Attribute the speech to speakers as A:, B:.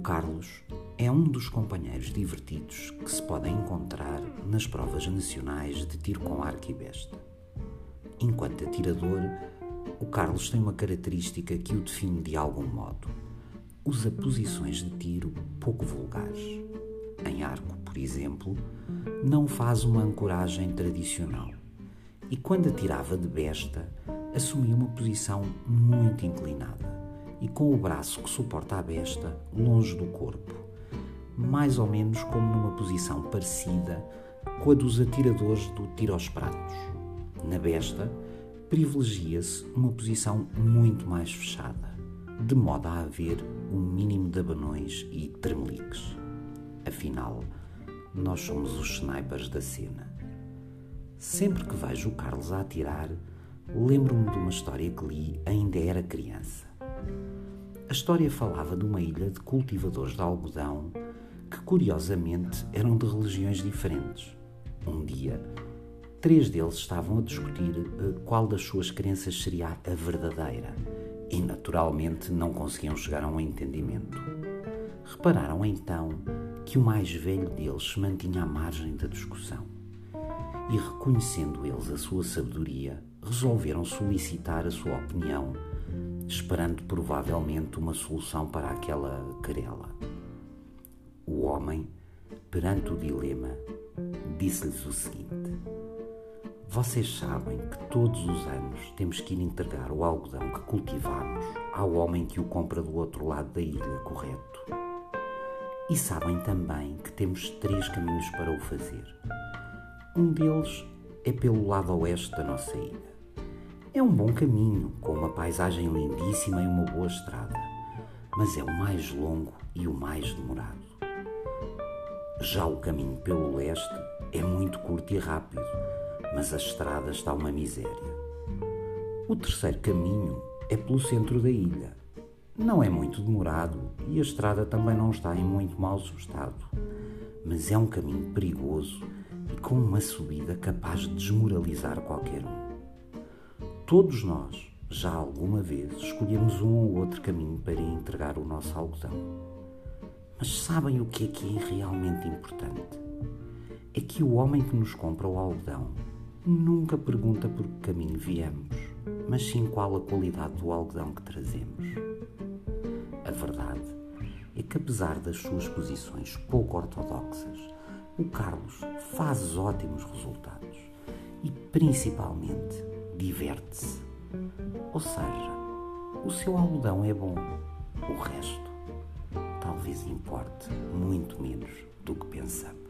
A: Carlos é um dos companheiros divertidos que se podem encontrar nas provas nacionais de tiro com arco e besta. Enquanto atirador, o Carlos tem uma característica que o define de algum modo. Usa posições de tiro pouco vulgares. Em arco, por exemplo, não faz uma ancoragem tradicional. E quando atirava de besta, assumia uma posição muito inclinada e com o braço que suporta a besta longe do corpo, mais ou menos como numa posição parecida com a dos atiradores do tiro aos pratos. Na besta, privilegia-se uma posição muito mais fechada, de modo a haver um mínimo de abanões e tremeliques. Afinal, nós somos os snipers da cena. Sempre que vejo o Carlos a atirar, lembro-me de uma história que li ainda era criança. A história falava de uma ilha de cultivadores de algodão que, curiosamente, eram de religiões diferentes. Um dia, três deles estavam a discutir eh, qual das suas crenças seria a verdadeira e, naturalmente, não conseguiam chegar a um entendimento. Repararam então que o mais velho deles se mantinha à margem da discussão e, reconhecendo eles a sua sabedoria, resolveram solicitar a sua opinião esperando provavelmente uma solução para aquela querela. O homem, perante o dilema, disse-lhes o seguinte: Vocês sabem que todos os anos temos que ir entregar o algodão que cultivamos ao homem que o compra do outro lado da ilha, correto? E sabem também que temos três caminhos para o fazer. Um deles é pelo lado oeste da nossa ilha. É um bom caminho, com uma paisagem lindíssima e uma boa estrada, mas é o mais longo e o mais demorado. Já o caminho pelo leste é muito curto e rápido, mas a estrada está uma miséria. O terceiro caminho é pelo centro da ilha. Não é muito demorado e a estrada também não está em muito mau estado, mas é um caminho perigoso e com uma subida capaz de desmoralizar qualquer um. Todos nós, já alguma vez, escolhemos um ou outro caminho para entregar o nosso algodão. Mas sabem o que é que é realmente importante? É que o homem que nos compra o algodão nunca pergunta por que caminho viemos, mas sim qual a qualidade do algodão que trazemos. A verdade é que, apesar das suas posições pouco ortodoxas, o Carlos faz ótimos resultados e, principalmente, diverte-se. Ou seja, o seu algodão é bom, o resto talvez importe muito menos do que pensamos.